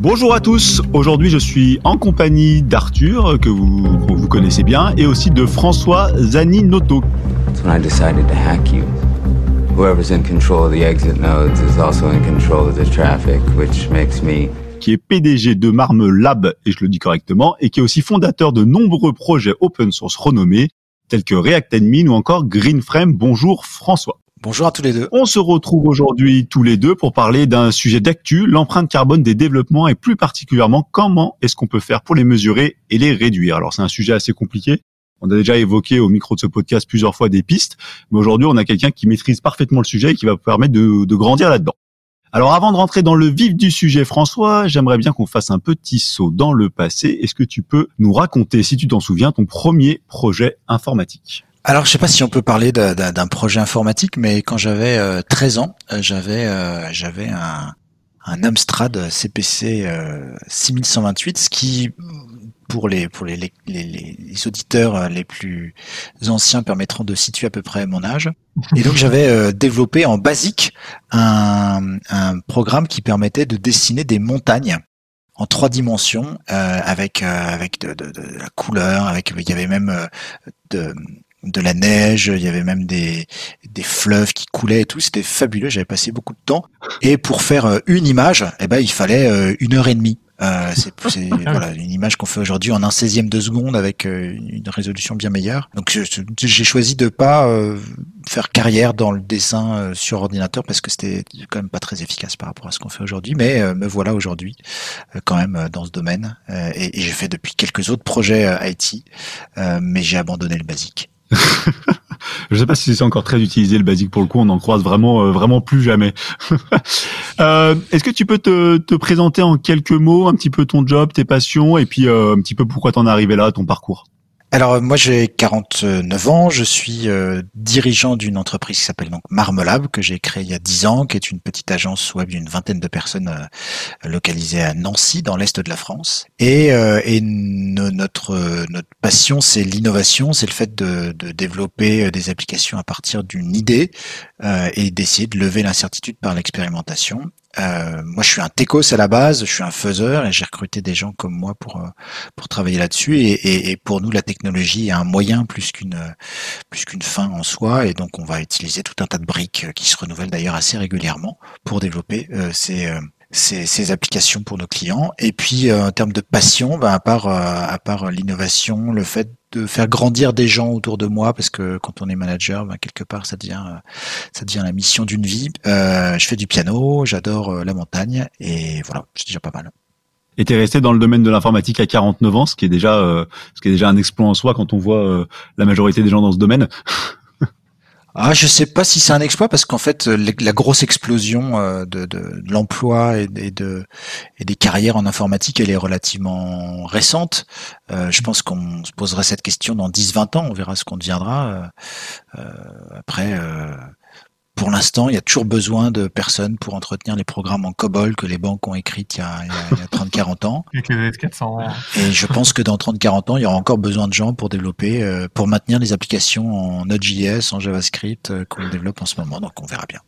Bonjour à tous, aujourd'hui je suis en compagnie d'Arthur, que vous, vous connaissez bien, et aussi de François Zaninotto. when I decided to hack you. Whoever's in control of the exit nodes is also in control of the traffic, which makes me qui est PDG de Marme Lab, et je le dis correctement, et qui est aussi fondateur de nombreux projets open source renommés, tels que React Admin ou encore Greenframe. Bonjour François. Bonjour à tous les deux. On se retrouve aujourd'hui tous les deux pour parler d'un sujet d'actu, l'empreinte carbone des développements et plus particulièrement comment est-ce qu'on peut faire pour les mesurer et les réduire? Alors c'est un sujet assez compliqué. On a déjà évoqué au micro de ce podcast plusieurs fois des pistes, mais aujourd'hui on a quelqu'un qui maîtrise parfaitement le sujet et qui va vous permettre de, de grandir là-dedans. Alors avant de rentrer dans le vif du sujet, François, j'aimerais bien qu'on fasse un petit saut dans le passé. Est-ce que tu peux nous raconter, si tu t'en souviens, ton premier projet informatique? Alors, je sais pas si on peut parler d'un projet informatique, mais quand j'avais 13 ans, euh, j'avais euh, j'avais un, Amstrad CPC 6128, ce qui pour les auditeurs les plus anciens permettront de situer à peu près mon âge. Et donc j'avais développé en basique un, programme qui permettait de dessiner des montagnes en trois dimensions euh, avec de, de, la couleur, avec il y avait même de de la neige, il y avait même des, des fleuves qui coulaient et tout, c'était fabuleux, j'avais passé beaucoup de temps. Et pour faire euh, une image, eh ben, il fallait euh, une heure et demie. Euh, c'est voilà, une image qu'on fait aujourd'hui en un seizième de seconde avec euh, une résolution bien meilleure. Donc j'ai choisi de pas faire carrière dans le dessin sur ordinateur parce que c'était quand même pas très efficace par rapport à ce qu'on fait aujourd'hui. Mais me voilà aujourd'hui quand même dans ce domaine et, et j'ai fait depuis quelques autres projets IT, mais j'ai abandonné le basique. je sais pas si c'est encore très utilisé le basique pour le coup, on en croise vraiment euh, vraiment plus jamais. euh, Est-ce que tu peux te, te, présenter en quelques mots un petit peu ton job, tes passions et puis euh, un petit peu pourquoi t'en es arrivé là, ton parcours? Alors moi j'ai 49 ans, je suis euh, dirigeant d'une entreprise qui s'appelle donc Marmelab que j'ai créée il y a 10 ans, qui est une petite agence web d'une vingtaine de personnes euh, localisées à Nancy dans l'est de la France. Et, euh, et notre notre passion c'est l'innovation, c'est le fait de, de, développer des applications à partir d'une idée et d'essayer de lever l'incertitude par l'expérimentation. Euh, moi, je suis un techos à la base, je suis un faiseur et j'ai recruté des gens comme moi pour euh, pour travailler là-dessus. Et, et, et, pour nous, la technologie est un moyen plus qu'une plus qu'une fin en soi. Et donc, on va utiliser tout un tas de briques qui se renouvellent d'ailleurs assez régulièrement pour développer euh, ces euh, ces, ces, applications pour nos clients. Et puis en termes de passion, ben, à part à part l'innovation, le fait de faire grandir des gens autour de moi parce que quand on est manager, ben, quelque part ça devient ça devient la mission d'une vie. Euh, je fais du piano, j'adore euh, la montagne et voilà, c'est déjà pas mal. Et tu es resté dans le domaine de l'informatique à 49 ans, ce qui est déjà euh, ce qui est déjà un exploit en soi quand on voit euh, la majorité des gens dans ce domaine? Ah, je sais pas si c'est un exploit parce qu'en fait, la grosse explosion euh, de, l'emploi et, de, et des carrières en informatique, elle est relativement récente. Euh, je pense qu'on se poserait cette question dans 10-20 ans, on verra ce qu'on deviendra. Euh, après, pour l'instant, il y a toujours besoin de personnes pour entretenir les programmes en COBOL que les banques ont écrits il y a, a 30-40 ans. Et je pense que dans 30-40 ans, il y aura encore besoin de gens pour développer, euh, pour maintenir les applications en Node.js, en JavaScript euh, qu'on développe en ce moment. Donc on verra bien.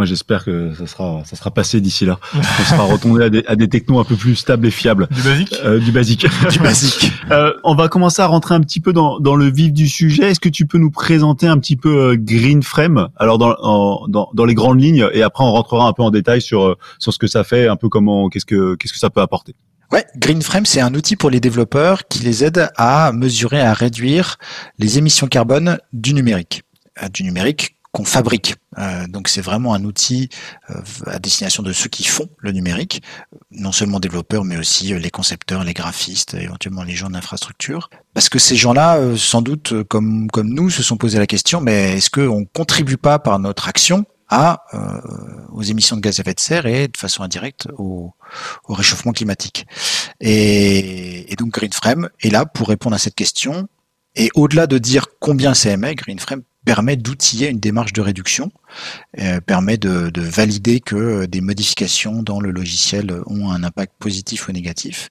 Moi, j'espère que ça sera, ça sera passé d'ici là. On sera retourné à des, à des technos un peu plus stables et fiables. Du basique. Euh, du basique. Du basique. euh, on va commencer à rentrer un petit peu dans, dans le vif du sujet. Est-ce que tu peux nous présenter un petit peu euh, Greenframe Alors dans, en, dans, dans les grandes lignes, et après on rentrera un peu en détail sur euh, sur ce que ça fait, un peu comment, qu'est-ce que qu'est-ce que ça peut apporter. Ouais, Greenframe, c'est un outil pour les développeurs qui les aide à mesurer, à réduire les émissions carbone du numérique, euh, du numérique qu'on fabrique. Euh, donc c'est vraiment un outil euh, à destination de ceux qui font le numérique, non seulement développeurs, mais aussi euh, les concepteurs, les graphistes, éventuellement les gens d'infrastructure. Parce que ces gens-là, euh, sans doute, euh, comme, comme nous, se sont posé la question, mais est-ce qu'on contribue pas par notre action à, aux émissions de gaz à effet de serre et de façon indirecte au, au réchauffement climatique? Et, et donc Greenframe est là pour répondre à cette question et au-delà de dire combien c'est émet, Greenframe permet d'outiller une démarche de réduction, euh, permet de, de, valider que des modifications dans le logiciel ont un impact positif ou négatif,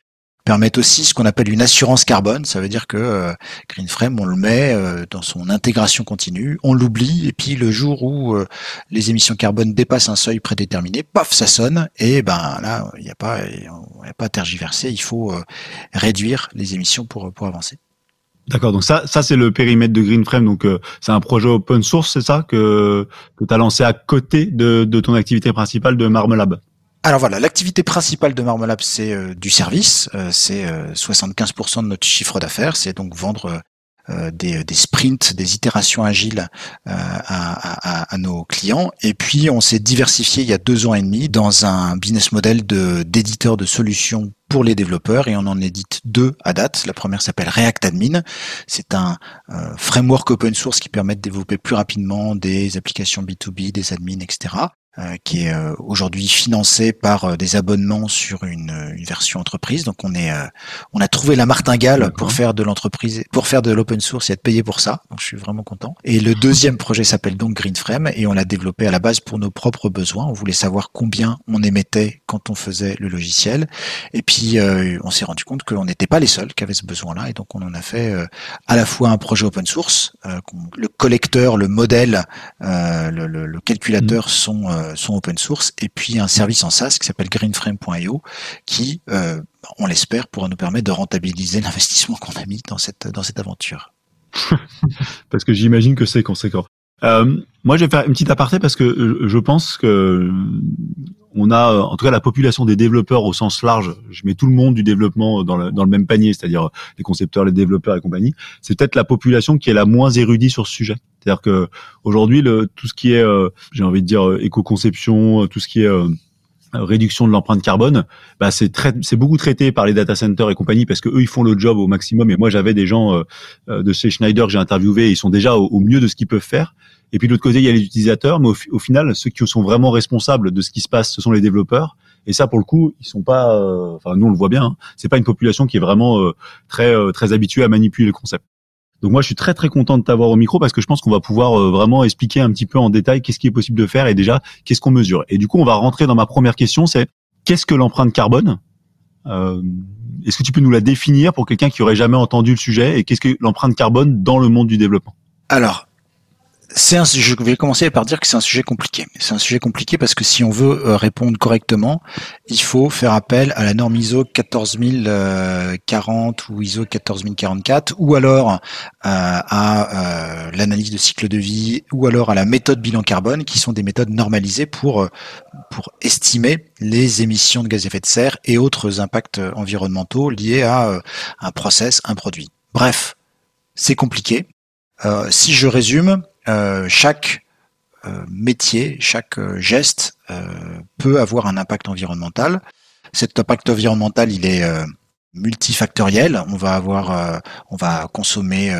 permettent aussi ce qu'on appelle une assurance carbone. Ça veut dire que euh, GreenFrame, on le met euh, dans son intégration continue, on l'oublie, et puis le jour où euh, les émissions carbone dépassent un seuil prédéterminé, paf, ça sonne, et ben là, il n'y a pas, on a pas à tergiverser. Il faut réduire les émissions pour pour avancer. D'accord, donc ça, ça c'est le périmètre de GreenFrame. Donc c'est un projet open source, c'est ça que que tu as lancé à côté de, de ton activité principale de Marmelab. Alors voilà, l'activité principale de Marmelab, c'est euh, du service. Euh, c'est 75% euh, de notre chiffre d'affaires. C'est donc vendre des, des, sprints, des itérations agiles à, à, à, nos clients. Et puis, on s'est diversifié il y a deux ans et demi dans un business model de d'éditeur de solutions pour les développeurs et on en édite deux à date. La première s'appelle React Admin. C'est un framework open source qui permet de développer plus rapidement des applications B2B, des admins, etc. Euh, qui est euh, aujourd'hui financé par euh, des abonnements sur une, une, version entreprise. Donc on est, on a trouvé la martingale pour faire de l'entreprise, pour faire de l'open source et être payé pour ça. Donc je suis vraiment content. Et le deuxième projet s'appelle donc GreenFrame et on l'a développé à la base pour nos propres besoins. On voulait savoir combien on émettait quand on faisait le logiciel. Et puis on s'est rendu compte qu'on n'était pas les seuls qui avaient ce besoin-là. Et donc on en a fait à la fois un projet open source, le collecteur, le modèle, le, le, le, calculateur mmh. sont euh, sont open source, et puis un service en SaaS qui s'appelle greenframe.io, qui, euh, on l'espère, pourra nous permettre de rentabiliser l'investissement qu'on a mis dans cette, dans cette aventure. parce que j'imagine que c'est conséquent. Euh, moi, je vais faire une petite aparté parce que je pense que on a, en tout cas, la population des développeurs au sens large. Je mets tout le monde du développement dans le, dans le même panier, c'est-à-dire les concepteurs, les développeurs et compagnie. C'est peut-être la population qui est la moins érudite sur ce sujet. C'est-à-dire que aujourd'hui, tout ce qui est, euh, j'ai envie de dire, euh, éco-conception, tout ce qui est euh, réduction de l'empreinte carbone, bah c'est c'est beaucoup traité par les data centers et compagnie parce que eux ils font le job au maximum. Et moi j'avais des gens de chez Schneider que j'ai interviewé, ils sont déjà au, mieux de ce qu'ils peuvent faire. Et puis de l'autre côté il y a les utilisateurs, mais au, final ceux qui sont vraiment responsables de ce qui se passe, ce sont les développeurs. Et ça pour le coup ils sont pas, enfin nous on le voit bien, hein, c'est pas une population qui est vraiment très très habituée à manipuler le concept. Donc moi, je suis très très content de t'avoir au micro parce que je pense qu'on va pouvoir euh, vraiment expliquer un petit peu en détail qu'est-ce qui est possible de faire et déjà qu'est-ce qu'on mesure. Et du coup, on va rentrer dans ma première question, c'est qu'est-ce que l'empreinte carbone? Euh, Est-ce que tu peux nous la définir pour quelqu'un qui aurait jamais entendu le sujet et qu'est-ce que l'empreinte carbone dans le monde du développement? Alors, c'est un, je vais commencer par dire que c'est un sujet compliqué. C'est un sujet compliqué parce que si on veut euh, répondre correctement, il faut faire appel à la norme ISO 14040 ou ISO 14044 ou alors euh, à euh, l'analyse de cycle de vie ou alors à la méthode bilan carbone qui sont des méthodes normalisées pour pour estimer les émissions de gaz à effet de serre et autres impacts environnementaux liés à un process, un produit. Bref, c'est compliqué. si je résume, euh, chaque euh, métier, chaque euh, geste peut avoir un impact environnemental. Cet impact environnemental, il est multifactoriel. On va avoir, on va consommer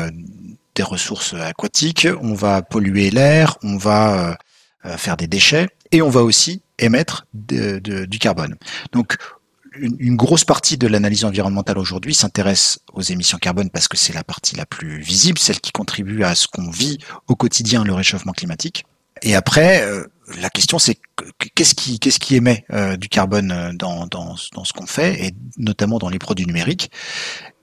des ressources aquatiques, on va polluer l'air, on va faire des déchets et on va aussi émettre du carbone. Donc une, grosse partie de l'analyse environnementale aujourd'hui s'intéresse aux émissions carbone parce que c'est la partie la plus visible, celle qui contribue à ce qu'on vit au quotidien, le réchauffement climatique. Et après, euh, la question c'est qu'est-ce qui, émet euh, du carbone euh, dans, ce qu'on fait, et notamment dans les produits numériques?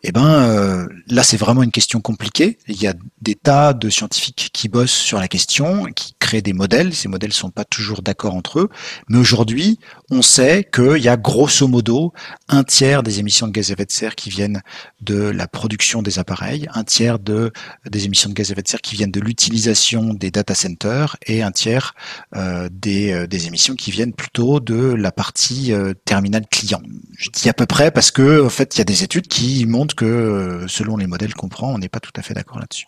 Eh ben là c'est vraiment une question compliquée. Il y a des tas de scientifiques qui bossent sur la question, qui créent des modèles. Ces modèles sont pas toujours d'accord entre eux, mais aujourd'hui on sait qu'il y a grosso modo un tiers des émissions de gaz à effet de serre qui viennent de la production des appareils, un tiers de des émissions de gaz à effet de serre qui viennent de l'utilisation des data centers et un tiers euh, des, euh, des émissions qui viennent plutôt de la partie euh, terminale client. Je dis à peu près parce que en fait il y a des études qui montrent que euh, selon les modèles qu'on prend, on n'est pas tout à fait d'accord là-dessus.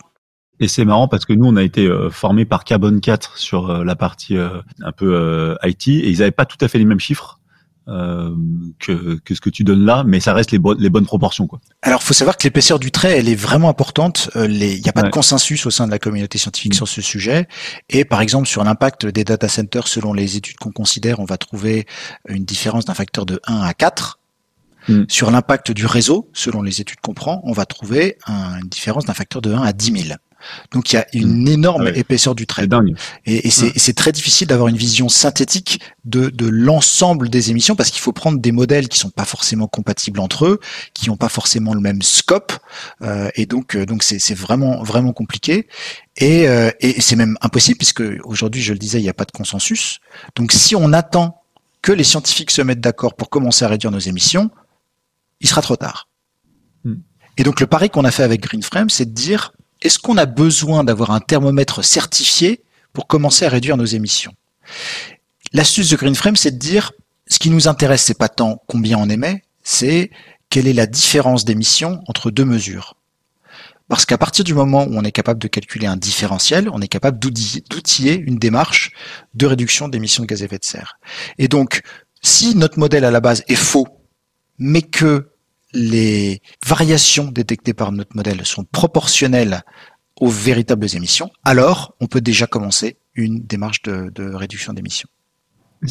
Et c'est marrant parce que nous, on a été euh, formés par Carbone 4 sur euh, la partie un peu IT et ils n'avaient pas tout à fait les mêmes chiffres. que, que ce que tu donnes là, mais ça reste les, les bonnes proportions. Quoi. Alors, faut savoir que l'épaisseur du trait, elle est vraiment importante. Il n'y a pas de consensus au sein de la communauté scientifique mm. sur ce sujet. Et par exemple, sur l'impact des data centers, selon les études qu'on considère, on va trouver une différence d'un facteur de 1 à 4. Mm. Sur l'impact du réseau, selon les études qu'on prend, on va trouver une différence d'un facteur de 1 à 10 000. Donc il y a une énorme Ah ouais. épaisseur du trait. Et, et c'est Ouais. très difficile d'avoir une vision synthétique de, de l'ensemble des émissions parce qu'il faut prendre des modèles qui sont pas forcément compatibles entre eux, qui n'ont pas forcément le même scope, euh, et donc euh, donc c'est vraiment vraiment compliqué. Et, euh, et c'est même impossible puisque aujourd'hui, je le disais, il n'y a pas de consensus. Donc si on attend que les scientifiques se mettent d'accord pour commencer à réduire nos émissions, il sera trop tard. Hmm. Et donc le pari qu'on a fait avec Greenframe, c'est de dire est-ce qu'on a besoin d'avoir un thermomètre certifié pour commencer à réduire nos émissions? L'astuce de Greenframe, c'est de dire ce qui nous intéresse, c'est pas tant combien on émet, c'est quelle est la différence d'émissions entre deux mesures. Parce qu'à partir du moment où on est capable de calculer un différentiel, on est capable d'outiller une démarche de réduction d'émissions de gaz à effet de serre. Et donc, si notre modèle à la base est faux, mais que les variations détectées par notre modèle sont proportionnelles aux véritables émissions, alors on peut déjà commencer une démarche de, réduction d'émissions.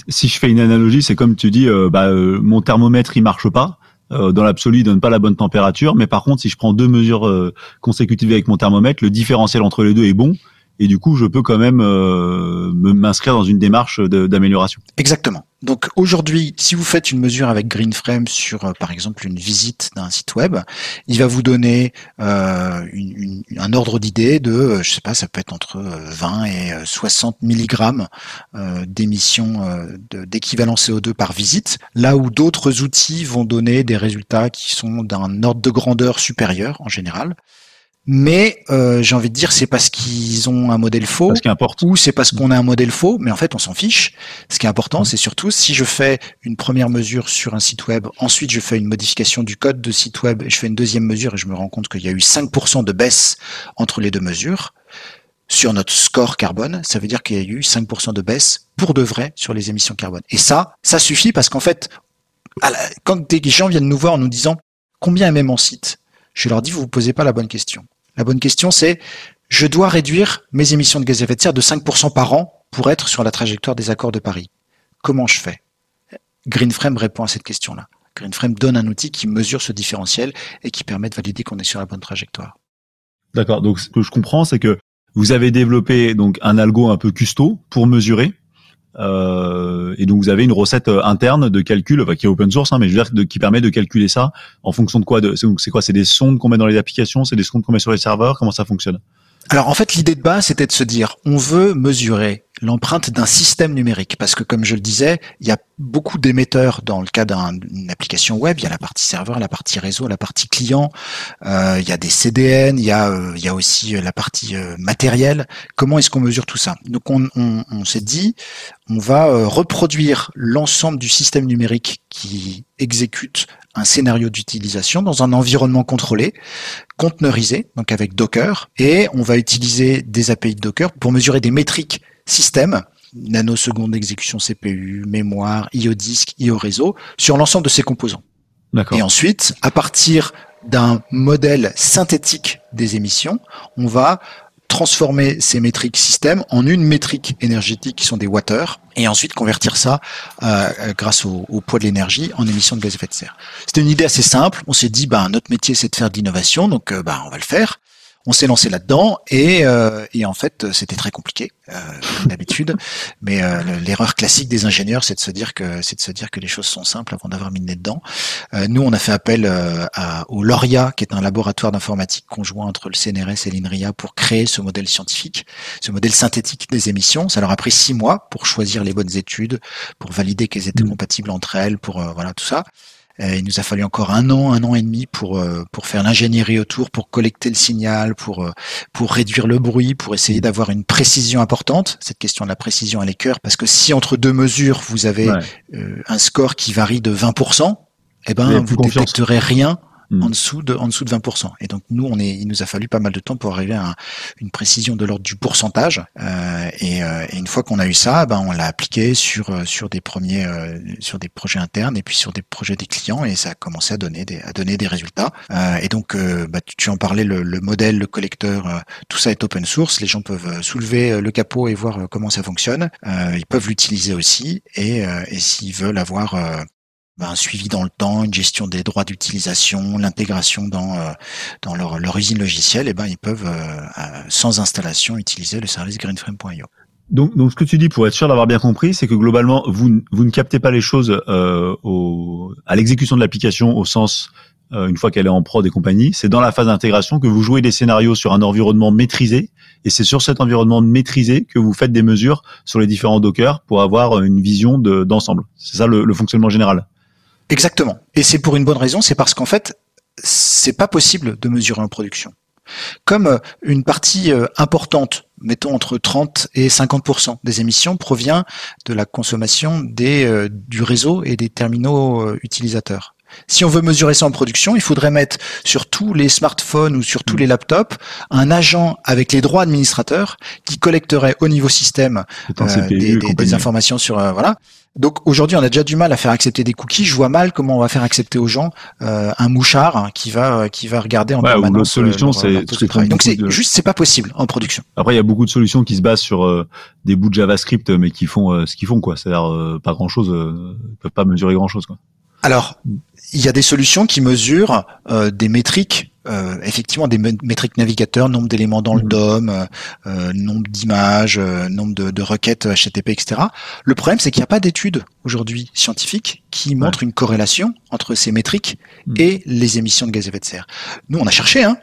Si je fais une analogie, c'est comme tu dis, euh, bah, euh, mon thermomètre il marche pas. Euh, dans l'absolu, il donne pas la bonne température. Mais par contre, si je prends deux mesures consécutives avec mon thermomètre, le différentiel entre les deux est bon. Et du coup, je peux quand même euh, m'inscrire dans une démarche d'amélioration. Exactement. Donc aujourd'hui, si vous faites une mesure avec Greenframe sur, euh, par exemple, une visite d'un site web, il va vous donner euh, une- une- un ordre d'idée de, euh, je sais pas, ça peut être entre euh, 20 et euh, 60 milligrammes euh, d'émissions d'équivalent CO2 par visite, là où d'autres outils vont donner des résultats qui sont d'un ordre de grandeur supérieur en général. Mais euh, j'ai envie de dire, c'est parce qu'ils ont un modèle faux ou c'est parce qu'on a un modèle faux, mais en fait on s'en fiche. Ce qui est important, c'est surtout si je fais une première mesure sur un site web, ensuite je fais une modification du code de site web et je fais une deuxième mesure et je me rends compte qu'il y a eu 5% de baisse entre les deux mesures sur notre score carbone, ça veut dire qu'il y a eu 5% de baisse pour de vrai sur les émissions carbone. Et ça, ça suffit parce qu'en fait, à la- quand des gens viennent nous voir en nous disant combien même mon site, je leur dis vous vous posez pas la bonne question. La bonne question c'est je dois réduire mes émissions de gaz à effet de serre de 5% par an pour être sur la trajectoire des accords de Paris. Comment je fais? Greenframe répond à cette question-là. Greenframe donne un outil qui mesure ce différentiel et qui permet de valider qu'on est sur la bonne trajectoire. D'accord. Donc, ce que je comprends, c'est que vous avez développé donc un algo un peu custo pour mesurer. Euh, et donc vous avez une recette euh, interne de calcul, qui est open source, hein, mais je veux dire qui permet de calculer ça en fonction de quoi de, c'est quoi? C'est des sondes qu'on met dans les applications, c'est des sondes qu'on met sur les serveurs? Comment ça fonctionne? Alors en fait, l'idée de base, c'était de se dire, on veut mesurer l'empreinte d'un système numérique, parce que comme je le disais, il y a beaucoup d'émetteurs dans le cas d'un- d'une application web. Il y a la partie serveur, la partie réseau, la partie client. euh, il y a des CDN, il y a, euh, il y a aussi euh, la partie matérielle. Comment est-ce qu'on mesure tout ça? Donc on, on- s'est dit, on va reproduire l'ensemble du système numérique qui exécute un scénario d'utilisation dans un environnement contrôlé, conteneurisé, donc avec Docker, et on va utiliser des API de Docker pour mesurer des métriques système, nanosecondes d'exécution CPU, mémoire, IO disque, IO réseau, sur l'ensemble de ces composants. Et ensuite, à partir d'un modèle synthétique des émissions, on va transformer ces métriques système en une métrique énergétique qui sont des watt-heures et ensuite convertir ça euh, grâce au, au poids de l'énergie en émissions de gaz à effet de serre. C'était une idée assez simple. On s'est dit, ben, notre métier c'est de faire de l'innovation, donc euh, ben, on va le faire. On s'est lancé là-dedans et, euh, et en fait c'était très compliqué euh, d'habitude. Mais euh, le- l'erreur classique des ingénieurs c'est de se dire que c'est de se dire que les choses sont simples avant d'avoir mis le nez dedans. Euh, nous on a fait appel euh, à, au Lauria qui est un laboratoire d'informatique conjoint entre le CNRS et l'INRIA pour créer ce modèle scientifique, ce modèle synthétique des émissions. Ça leur a pris six mois pour choisir les bonnes études, pour valider qu'elles étaient Mm. compatibles entre elles, pour euh, voilà tout ça. Euh, il nous a fallu encore un an, un an et demi pour euh, pour faire l'ingénierie autour, pour collecter le signal, pour euh, pour réduire le bruit, pour essayer d'avoir une précision importante. Cette question de la précision elle est cœur parce que si entre deux mesures vous avez Ouais. un score qui varie de 20%, eh ben vous confiance. détecterez rien En dessous de en dessous de 20%. Et donc nous on est il nous a fallu pas mal de temps pour arriver à un- une précision de l'ordre du pourcentage. Euh, et, euh, et une fois qu'on a eu ça, ben on l'a appliqué sur euh, sur des premiers euh, sur des projets internes et puis sur des projets des clients et ça a commencé à donner des à donner des résultats. Euh, et donc euh, bah, tu, tu en parlais le, le modèle, le collecteur, euh, tout ça est open source. Les gens peuvent soulever le capot et voir comment ça fonctionne. Euh, ils peuvent l'utiliser aussi et, euh, et s'ils veulent avoir euh, ben, un suivi dans le temps, une gestion des droits d'utilisation, l'intégration dans dans leur, leur usine logicielle, et eh ben ils peuvent sans installation utiliser le service greenframe.io. Donc, donc, ce que tu dis, pour être sûr d'avoir bien compris, c'est que globalement, vous, vous ne captez pas les choses euh, au, à l'exécution de l'application au sens euh, une fois qu'elle est en prod et compagnie. C'est dans la phase d'intégration que vous jouez des scénarios sur un environnement maîtrisé, et c'est sur cet environnement maîtrisé que vous faites des mesures sur les différents Docker pour avoir une vision d'ensemble. c'est ça le, le fonctionnement général. Exactement. Et c'est pour une bonne raison, c'est parce qu'en fait, c'est pas possible de mesurer en production. Comme euh, une partie euh, importante, mettons entre 30 et 50% des émissions provient de la consommation des, euh, du réseau et des terminaux utilisateurs. Si on veut mesurer ça en production, il faudrait mettre sur tous les smartphones ou sur tous mm. les laptops un agent avec les droits administrateurs qui collecterait au niveau système des, informations sur voilà donc aujourd'hui, on a déjà du mal à faire accepter des cookies. Je vois mal comment on va faire accepter aux gens euh, un mouchard qui va qui va regarder en ouais, permanence. Euh, solution, c'est donc c'est juste c'est pas possible en production. Après, il y a beaucoup de solutions qui se basent sur euh, des bouts de JavaScript, mais qui font ce qu'ils font quoi. C'est-à-dire pas grand chose, ils peuvent pas mesurer grand chose quoi. Alors, il y a des solutions qui mesurent des métriques euh, effectivement des métriques navigateurs, nombre d'éléments dans le mmh. DOM, euh, euh, nombre d'images, nombre de, de, requêtes HTTP, etc. Le problème, c'est qu'il n'y a pas d'études aujourd'hui scientifiques qui montrent une corrélation entre ces métriques mmh. et les émissions de gaz à effet de serre. Nous, on a cherché, hein,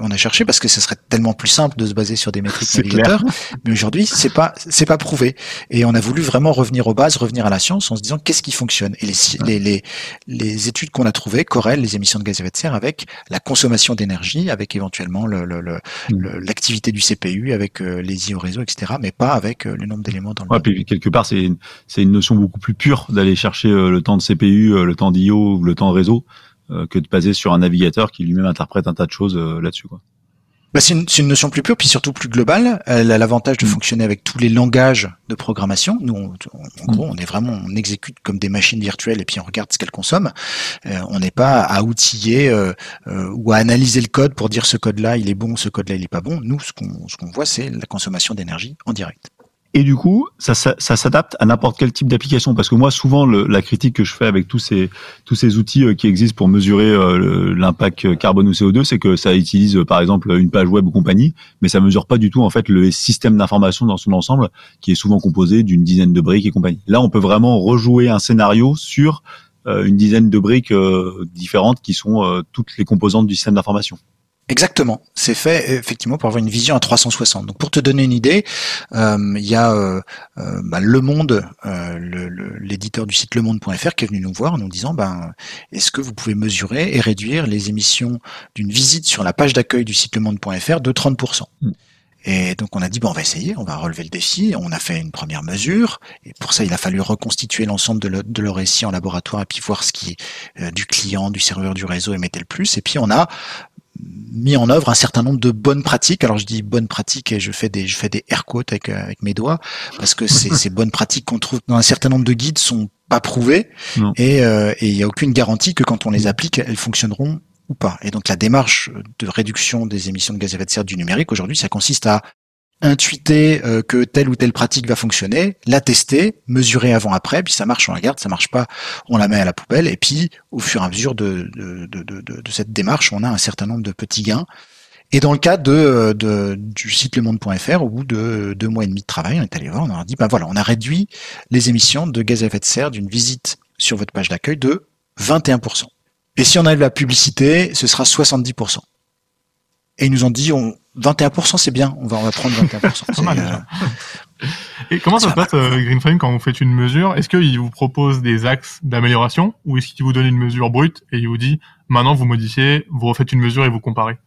on a cherché parce que ce serait tellement plus simple de se baser sur des métriques navigateurs, mais aujourd'hui, c'est pas c'est pas prouvé. Et on a voulu vraiment revenir aux bases, revenir à la science, en se disant qu'est-ce qui fonctionne. Et les les, les, les études qu'on a trouvées corrèlent les émissions de gaz à effet de serre avec la consommation d'énergie, avec éventuellement l'activité le, du CPU, avec euh, les IO réseau, etc., mais pas avec euh, le nombre d'éléments dans le. Ouais, puis quelque part, c'est une, une notion beaucoup plus pure d'aller chercher euh, le temps de CPU, le temps d'IO ou le temps réseau que de baser sur un navigateur qui lui-même interprète un tas de choses là-dessus. Quoi. Bah, c'est une, une, notion plus pure, puis surtout plus globale. Elle a l'avantage de mm. fonctionner avec tous les langages de programmation. Nous, on, en gros, mm. on est vraiment, on exécute comme des machines virtuelles et puis on regarde ce qu'elles consomment. Euh, on n'est pas à outiller euh, euh, ou à analyser le code pour dire ce code-là, il est bon, ce code-là, il est pas bon. Nous, ce qu'on ce qu'on voit, c'est la consommation d'énergie en direct. Et du coup, ça, s'adapte à n'importe quel type d'application parce que moi, souvent, la critique que je fais avec tous ces outils euh, qui existent pour mesurer euh, l'impact carbone ou CO2, c'est que ça utilise par exemple une page web ou compagnie, mais ça mesure pas du tout en fait le système d'information dans son ensemble, qui est souvent composé d'une dizaine de briques et compagnie. Là, on peut vraiment rejouer un scénario sur euh, une dizaine de briques différentes qui sont toutes les composantes du système d'information. Exactement, c'est fait effectivement pour avoir une vision à 360. Donc pour te donner une idée, euh, il y a euh, euh, bah, Le Monde, l'éditeur du site lemonde.fr qui est venu nous voir en nous disant ben est-ce que vous pouvez mesurer et réduire les émissions d'une visite sur la page d'accueil du site lemonde.fr de 30%. Mm. Et donc on a dit bon on va essayer, on va relever le défi. On a fait une première mesure et pour ça il a fallu reconstituer l'ensemble de, le, de leur récit en laboratoire et puis voir ce qui du client, du serveur, du réseau émettait le plus. Et puis on a mis en œuvre un certain nombre de bonnes pratiques. Alors je dis bonnes pratiques et je fais des je fais des air quotes avec euh, avec mes doigts parce que ces, ces bonnes pratiques qu'on trouve dans un certain nombre de guides sont pas prouvées et euh, il n'y a aucune garantie que quand on les applique elles fonctionneront ou pas. Et donc la démarche de réduction des émissions de gaz à effet de serre du numérique aujourd'hui, ça consiste à intuiter euh, que telle ou telle pratique va fonctionner, la tester, mesurer avant-après, puis ça marche, on la garde, ça marche pas, on la met à la poubelle, et puis au fur et à mesure de, cette démarche, on a un certain nombre de petits gains. Et dans le cas de, de du site lemonde.fr, au bout de deux mois et demi de travail, on est allé voir, on a dit, ben voilà, on a réduit les émissions de gaz à effet de serre d'une visite sur votre page d'accueil de 21%. Et si on enlève la publicité, ce sera 70%. Et ils nous ont dit, on, 21%, c'est bien. On va, on va prendre 21%. Euh, Et comment ça se passe, euh, Greenframe, quand vous faites une mesure? Est-ce qu'il vous propose des axes d'amélioration ou est-ce qu'il vous donne une mesure brute et il vous dit, maintenant vous modifiez, vous refaites une mesure et vous comparez?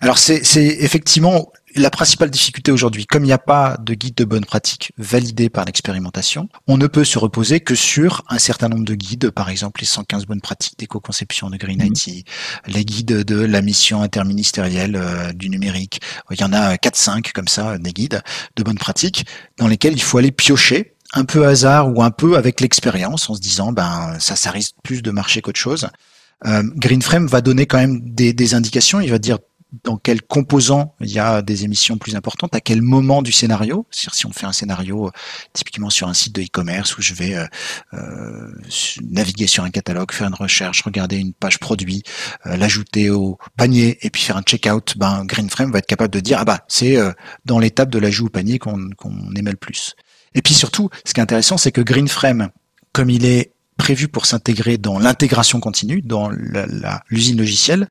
Alors c'est effectivement la principale difficulté aujourd'hui. Comme il n'y a pas de guide de bonne pratique validé par l'expérimentation, on ne peut se reposer que sur un certain nombre de guides, par exemple les 115 bonnes pratiques d'éco-conception de Green IT, mhm. les guides de la mission interministérielle euh, du numérique. Il y en a 4-5 comme ça, des guides de bonne pratique dans lesquels il faut aller piocher un peu hasard ou un peu avec l'expérience en se disant ben ça ça risque plus de marcher qu'autre chose. Euh, Greenframe va donner quand même des, des indications. Il va dire dans quel composant il y a des émissions plus importantes, à quel moment du scénario. C'est-à-dire si on fait un scénario euh, typiquement sur un site de e-commerce où je vais euh, euh, naviguer sur un catalogue, faire une recherche, regarder une page produit, l'ajouter au panier et puis faire un checkout, ben Greenframe va être capable de dire ah bah c'est dans l'étape de l'ajout au panier qu'on qu'on émet le plus. Et puis surtout, ce qui est intéressant, c'est que Greenframe, comme il est prévu pour s'intégrer dans l'intégration continue, dans l'usine logicielle,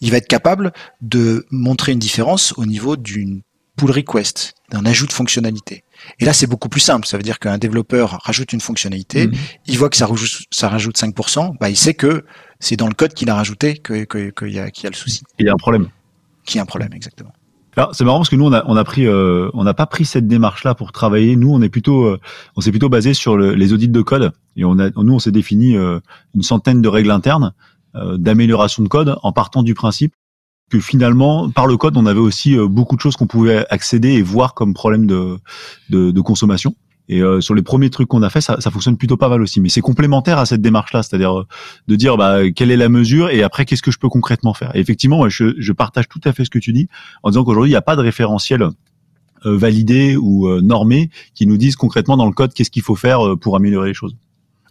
il va être capable de montrer une différence au niveau d'une pull request, d'un ajout de fonctionnalité. Et là, c'est beaucoup plus simple. Ça veut dire qu'un développeur rajoute une fonctionnalité, mhm. il voit que ça rajoute, ça rajoute 5%, bah, il sait que c'est dans le code qu'il a rajouté qu'il que, que y, a, y a le souci. Il y a un problème. Qu'il y a un problème, exactement. Alors c'est marrant parce que nous on a on a pris euh, on n'a pas pris cette démarche là pour travailler. Nous on est plutôt euh, on s'est plutôt basé sur les audits de code et on a nous on s'est défini euh, une centaine de règles internes d'amélioration de code en partant du principe que finalement, par le code, on avait aussi euh, beaucoup de choses qu'on pouvait accéder et voir comme problème de, de, de consommation. Et euh, sur les premiers trucs qu'on a fait, ça, ça, fonctionne plutôt pas mal aussi. Mais c'est complémentaire à cette démarche-là, c'est-à-dire de dire bah, quelle est la mesure et après qu'est-ce que je peux concrètement faire? Et effectivement, je, je, partage tout à fait ce que tu dis en disant qu'aujourd'hui il n'y a pas de référentiel validé ou normé qui nous dise concrètement dans le code qu'est-ce qu'il faut faire pour améliorer les choses.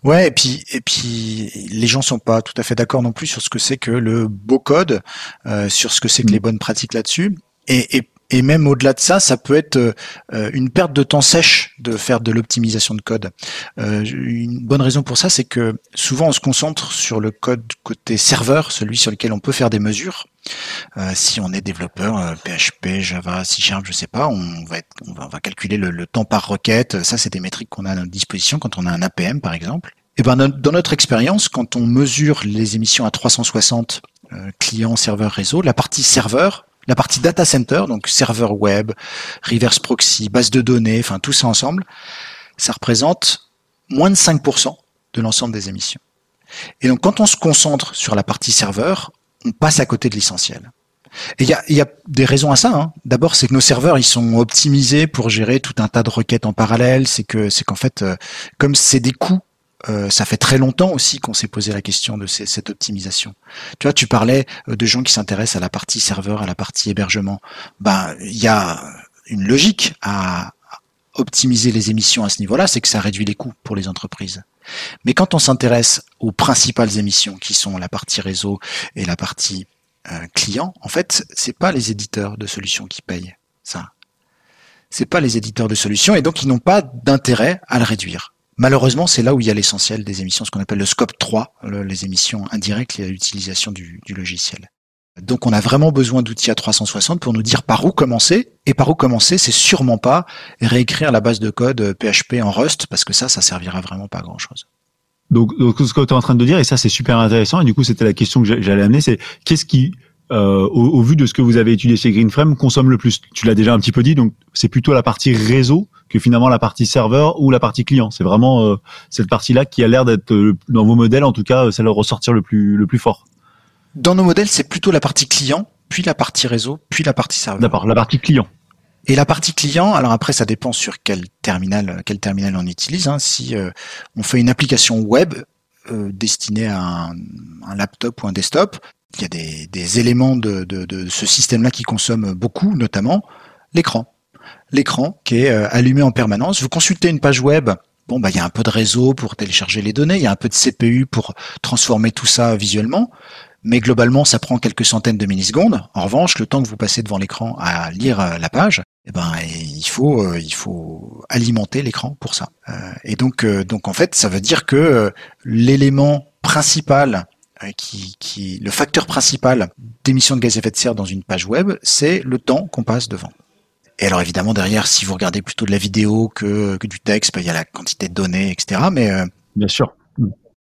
Ouais, et puis et puis les gens sont pas tout à fait d'accord non plus sur ce que c'est que le beau code, euh, sur ce que c'est que les mm. bonnes pratiques là-dessus. Et, et, et même au-delà de ça, ça peut être euh, une perte de temps sèche de faire de l'optimisation de code. Euh, une bonne raison pour ça, c'est que souvent on se concentre sur le code côté serveur, celui sur lequel on peut faire des mesures. Euh, si on est développeur PHP, Java, C Sharp, je sais pas, on va, calculer le, temps par requête. Ça, c'est des métriques qu'on a à notre disposition quand on a un APM, par exemple. Ben dans notre expérience, quand on mesure les émissions à 360 euh, clients, serveurs, réseau, la partie serveur, la partie data center, donc serveur web, reverse proxy, base de données, enfin tout ça ensemble, ça représente moins de 5% de l'ensemble des émissions. Et donc quand on se concentre sur la partie serveur, on passe à côté de l'essentiel. Et il y a, y a, des raisons à ça. Hein. D'abord, c'est que nos serveurs ils sont optimisés pour gérer tout un tas de requêtes en parallèle. C'est que c'est qu'en fait, euh, comme c'est des coûts, euh, ça fait très longtemps aussi qu'on s'est posé la question de cette optimisation. Tu vois, tu parlais euh, de gens qui s'intéressent à la partie serveur, à la partie hébergement. Ben, il y a une logique à optimiser les émissions à ce niveau-là, c'est que ça réduit les coûts pour les entreprises. Mais quand on s'intéresse aux principales émissions qui sont la partie réseau et la partie euh, client, en fait, c'est pas les éditeurs de solutions qui payent ça. C'est pas les éditeurs de solutions et donc ils n'ont pas d'intérêt à le réduire. Malheureusement, c'est là où il y a l'essentiel des émissions, ce qu'on appelle le scope 3, les émissions indirectes à l'utilisation du logiciel. Donc on a vraiment besoin d'outils à 360 pour nous dire par où commencer. Et par où commencer, c'est sûrement pas réécrire la base de code PHP en Rust, parce que ça, ça servira vraiment pas à grand chose. Donc, ce que tu es en train de dire, et ça c'est super intéressant, et du coup c'était la question que j'allais amener, c'est qu'est-ce qui, euh, au, vu de ce que vous avez étudié chez Greenframe, consomme le plus? Tu l'as déjà un petit peu dit, donc c'est plutôt la partie réseau que finalement la partie serveur ou la partie client. C'est vraiment euh, cette partie-là qui a l'air d'être, euh, dans vos modèles en tout cas, celle ressortir le plus, le plus fort. Dans nos modèles, c'est plutôt la partie client, puis la partie réseau, puis la partie serveur. D'accord, la partie client. Et la partie client, alors après ça dépend sur quel terminal, quel terminal on utilise. Hein. Si euh, on fait une application web euh, destinée à un, laptop ou un desktop, il y a des, des éléments de, de, de ce système-là qui consomment beaucoup, notamment l'écran. L'écran qui est euh, allumé en permanence. Vous consultez une page web, bon bah il y a un peu de réseau pour télécharger les données, il y a un peu de CPU pour transformer tout ça visuellement mais globalement, ça prend quelques centaines de millisecondes. En revanche, le temps que vous passez devant l'écran à lire euh, la page, eh ben, il faut, euh, il faut alimenter l'écran pour ça. Euh, et donc, donc en fait, ça veut dire que l'élément principal qui, qui, le facteur principal d'émission de gaz à effet de serre dans une page web, c'est le temps qu'on passe devant. Et alors évidemment derrière, si vous regardez plutôt de la vidéo que, que du texte, ben, il y a la quantité de données, etc. Mais bien sûr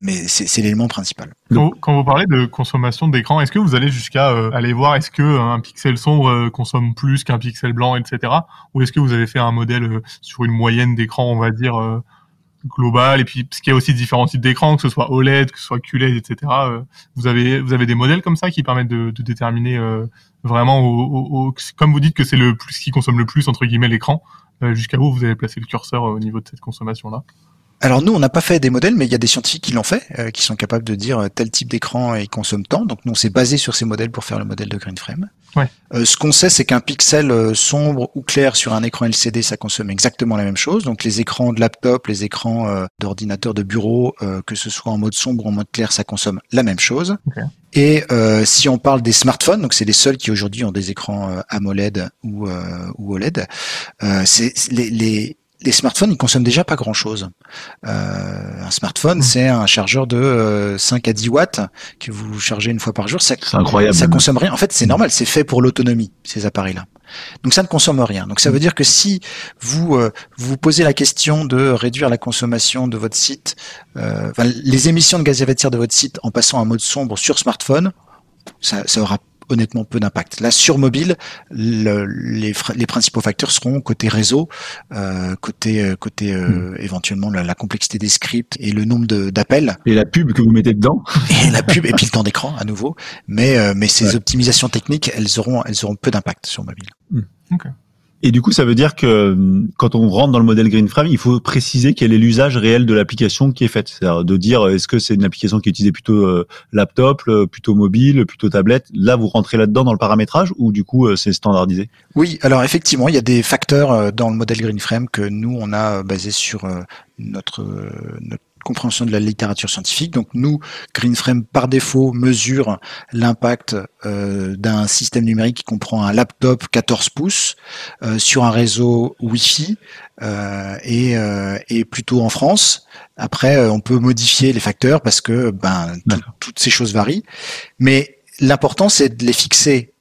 mais c'est l'élément principal. Quand, vous parlez de consommation d'écran, est-ce que vous allez jusqu'à euh, aller voir est-ce que euh, un pixel sombre euh, consomme plus qu'un pixel blanc, etc. Ou est-ce que vous avez fait un modèle sur une moyenne d'écran, on va dire global et puis parce qu'il y a aussi différents types d'écrans, que ce soit OLED, que ce soit QLED, etc. vous avez vous avez des modèles comme ça qui permettent de, de déterminer vraiment au, au, comme vous dites que c'est le plus qui consomme le plus entre guillemets l'écran. Jusqu'à où vous avez placé le curseur au niveau de cette consommation là alors nous, on n'a pas fait des modèles, mais il y a des scientifiques qui l'ont fait, euh, qui sont capables de dire euh, tel type d'écran il consomme tant. Donc nous, on s'est basé sur ces modèles pour faire le modèle de GreenFrame. Ouais. Euh, ce qu'on sait, c'est qu'un pixel euh, sombre ou clair sur un écran LCD, ça consomme exactement la même chose. Donc les écrans de laptop, les écrans euh, d'ordinateur de bureau, euh, que ce soit en mode sombre ou en mode clair, ça consomme la même chose. Et euh, si on parle des smartphones, donc c'est les seuls qui aujourd'hui ont des écrans euh, AMOLED ou, euh, ou OLED, euh, c'est c'est- les, les les smartphones, ils consomment déjà pas grand-chose. Euh, un smartphone, Mm. c'est un chargeur de euh, 5 à 10 watts que vous chargez une fois par jour. Ça, C'est incroyable. ça consomme rien. En fait, c'est normal, c'est fait pour l'autonomie, ces appareils-là. Donc ça ne consomme rien. Donc ça veut dire que si vous euh, vous posez la question de réduire la consommation de votre site, euh, enfin, les émissions de gaz à effet de serre de votre site en passant en mode sombre sur smartphone, ça, ça aura honnêtement peu d'impact. Là, sur mobile, le- les, principaux facteurs seront côté réseau, euh, côté euh, côté euh, éventuellement la, la complexité des scripts et le nombre d'appels Et la pub que vous mettez dedans. et la pub et puis le temps d'écran à nouveau. Mais euh, mais ces Ouais. optimisations techniques, elles auront elles auront peu d'impact sur mobile. Et du coup, ça veut dire que hum, quand on rentre dans le modèle GreenFrame, il faut préciser quel est l'usage réel de l'application qui est faite. C'est-à-dire de dire est-ce que c'est une application qui est utilisée plutôt euh, laptop, euh, plutôt mobile, plutôt tablette? Là, vous rentrez là-dedans dans le paramétrage ou du coup euh, c'est standardisé? Oui, alors effectivement, il y a des facteurs euh, dans le modèle GreenFrame que nous on a euh, basé sur euh, notre euh, notre compréhension de la littérature scientifique. Donc nous, GreenFrame par défaut mesure l'impact euh, d'un système numérique qui comprend un laptop 14 pouces euh, sur un réseau Wi-Fi euh, et, euh, et plutôt en France. Après, on peut modifier les facteurs parce que ben toutes ces choses varient, mais l'important c'est de les fixer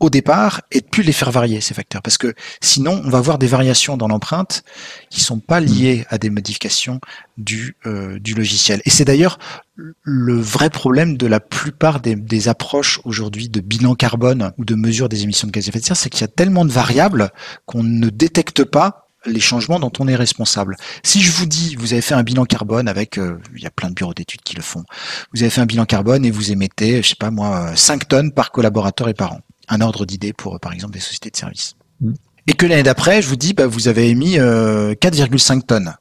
au départ et de plus les faire varier ces facteurs. Parce que sinon on va avoir des variations dans l'empreinte qui sont pas liées à des modifications du euh, du logiciel. Et c'est d'ailleurs le vrai problème de la plupart des, des approches aujourd'hui de bilan carbone ou de mesure des émissions de gaz à effet de serre c'est qu'il y a tellement de variables qu'on ne détecte pas les changements dont on est responsable. Si je vous dis, vous avez fait un bilan carbone avec, euh, il y a plein de bureaux d'études qui le font, vous avez fait un bilan carbone et vous émettez, je sais pas moi, euh, 5 tonnes par collaborateur et par an un ordre d'idée pour, euh, par exemple, des sociétés de services. Mm. Et que l'année d'après, je vous dis, bah, vous avez émis euh, 4,5 tonnes.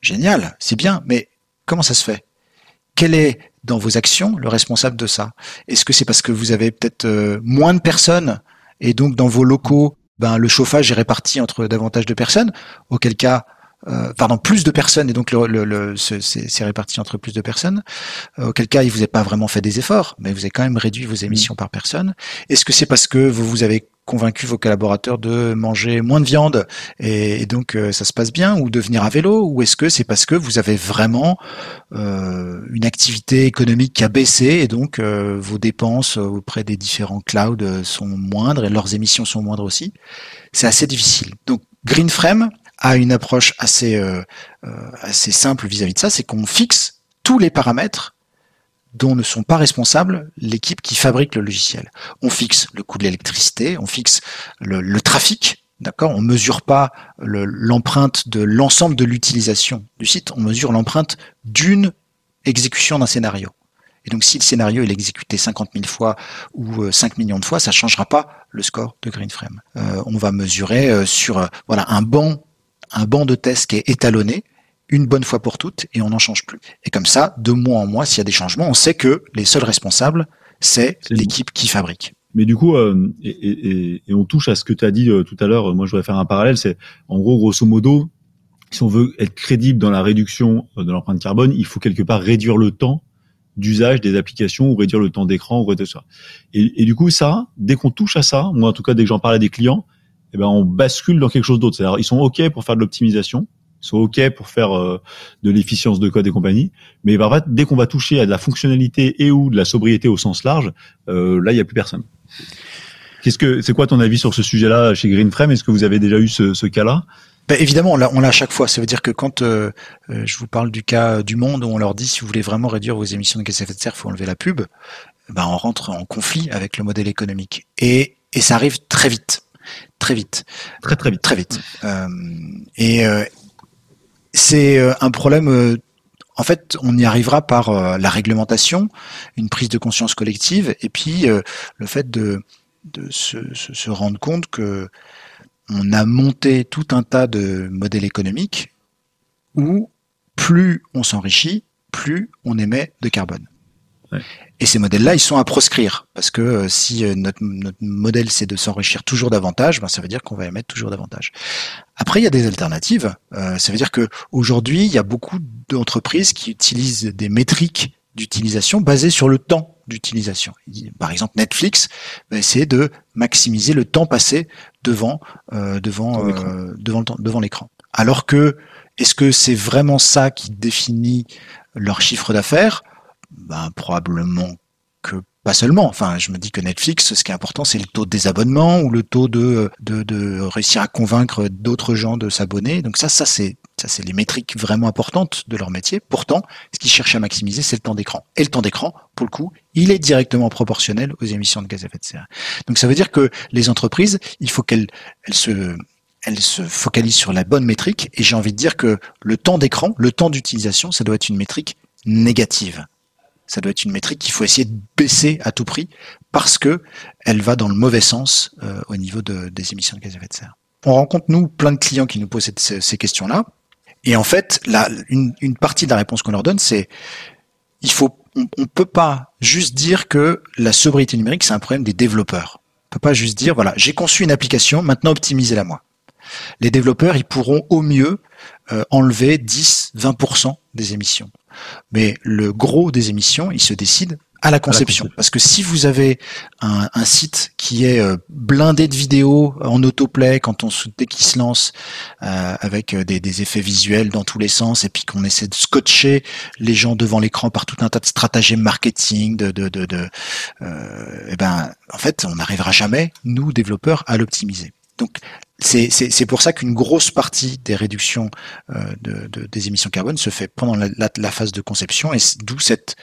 Génial, c'est bien, mais comment ça se fait? Quel est, dans vos actions, le responsable de ça? Est-ce que c'est parce que vous avez peut-être euh, moins de personnes et donc dans vos locaux, ben, le chauffage est réparti entre davantage de personnes? Auquel cas, euh, pardon, plus de personnes et donc le, le, le- c'est réparti entre plus de personnes. Euh, auquel cas, il vous a pas vraiment fait des efforts, mais vous avez quand même réduit vos émissions par personne. Est-ce que c'est parce que vous vous avez convaincu vos collaborateurs de manger moins de viande et, et donc euh, ça se passe bien ou de venir à vélo ou est-ce que c'est parce que vous avez vraiment euh, une activité économique qui a baissé et donc euh, vos dépenses auprès des différents clouds sont moindres et leurs émissions sont moindres aussi? C'est assez difficile. Donc GreenFrame a une approche assez euh, euh, assez simple vis-à-vis de ça, c'est qu'on fixe tous les paramètres dont ne sont pas responsables l'équipe qui fabrique le logiciel. On fixe le coût de l'électricité, on fixe le, le trafic, d'accord? On mesure pas le- l'empreinte de l'ensemble de l'utilisation du site, on mesure l'empreinte d'une exécution d'un scénario. Et donc, si le scénario est exécuté 50 000 fois ou euh, 5 millions de fois, ça changera pas le score de GreenFrame. Euh, on va mesurer euh, sur euh, voilà un banc, un banc de test qui est étalonné une bonne fois pour toutes et on n'en change plus. Et comme ça, de mois en mois, s'il y a des changements, on sait que les seuls responsables, c'est l'équipe qui fabrique. Mais du coup, euh, et, et- et- et on touche à ce que tu as dit euh, tout à l'heure. Moi, je voudrais faire un parallèle. C'est en gros, grosso modo, si on veut être crédible dans la réduction euh, de l'empreinte carbone, il faut quelque part réduire le temps d'usage des applications ou réduire le temps d'écran ou réduire ça. Et, et du coup, ça, dès qu'on touche à ça, moi en tout cas, dès que j'en parle à des clients, eh ben, on bascule dans quelque chose d'autre. C'est-à-dire, ils sont ok pour faire de l'optimisation, ils sont ok pour faire euh, de l'efficience de code et compagnie, mais dès qu'on va toucher à de la fonctionnalité et ou de la sobriété au sens large, euh, là, il y a plus personne. Qu'est-ce que c'est quoi ton avis sur ce sujet-là chez GreenFrame? Est-ce que vous avez déjà eu ce, cas-là? Ben, évidemment, on l'a, à chaque fois. Ça veut dire que quand euh, je vous parle du cas du monde où on leur dit si vous voulez vraiment réduire vos émissions de gaz à effet de serre, faut enlever la pub, ben on rentre en conflit avec le modèle économique. Et ça arrive très vite, très vite. Très très vite. Très vite. Euh, et euh, c'est euh, un problème. euh, en fait, on y arrivera par la réglementation, une prise de conscience collective, et puis le fait de, de se, se- se rendre compte que on a monté tout un tas de modèles économiques où plus on s'enrichit, plus on émet de carbone. Ouais. Et ces modèles-là, ils sont à proscrire parce que euh, si euh, notre, notre modèle c'est de s'enrichir toujours davantage, ben, ça veut dire qu'on va émettre toujours davantage. Après, il y a des alternatives. Euh, ça veut dire que aujourd'hui, il y a beaucoup d'entreprises qui utilisent des métriques d'utilisation basées sur le temps d'utilisation. Par exemple, Netflix va essayer de maximiser le temps passé devant euh, devant euh, devant le temps- devant l'écran. Alors que est-ce que c'est vraiment ça qui définit leur chiffre d'affaires? Ben probablement que pas seulement. Enfin, je me dis que Netflix, ce qui est important, c'est le taux de désabonnement ou le taux de réussir à convaincre d'autres gens de s'abonner. Donc ça, ça c'est ça c'est les métriques vraiment importantes de leur métier. Pourtant, ce qu'ils cherchent à maximiser, c'est le temps d'écran. Et le temps d'écran, pour le coup, il est directement proportionnel aux émissions de gaz à effet de serre. Donc ça veut dire que les entreprises, il faut qu'elles elles se se focalisent sur la bonne métrique. Et j'ai envie de dire que le temps d'écran, le temps d'utilisation, ça doit être une métrique négative. Ça doit être une métrique qu'il faut essayer de baisser à tout prix parce que elle va dans le mauvais sens euh, au niveau de- des émissions de gaz à effet de serre. On rencontre nous plein de clients qui nous posent ces questions-là. Et en fait, là, une, une partie de la réponse qu'on leur donne, c'est il faut, on, on peut pas juste dire que la sobriété numérique c'est un problème des développeurs. On peut pas juste dire voilà, j'ai conçu une application, maintenant optimisez-la moi. Les développeurs, ils pourront au mieux euh, enlever 10-20% des émissions. Mais le gros des émissions, il se décide à la conception. Parce que si vous avez un, un site qui est euh, blindé de vidéos en autoplay quand on se- dès qu'il se lance euh, avec des, des effets visuels dans tous les sens et puis qu'on essaie de scotcher les gens devant l'écran par tout un tas de stratagèmes marketing de de de, de euh, eh ben en fait on n'arrivera jamais nous développeurs à l'optimiser. Donc c'est pour ça qu'une grosse partie des réductions euh, de, de- des émissions carbone se fait pendant la, la, phase de conception et d'où cette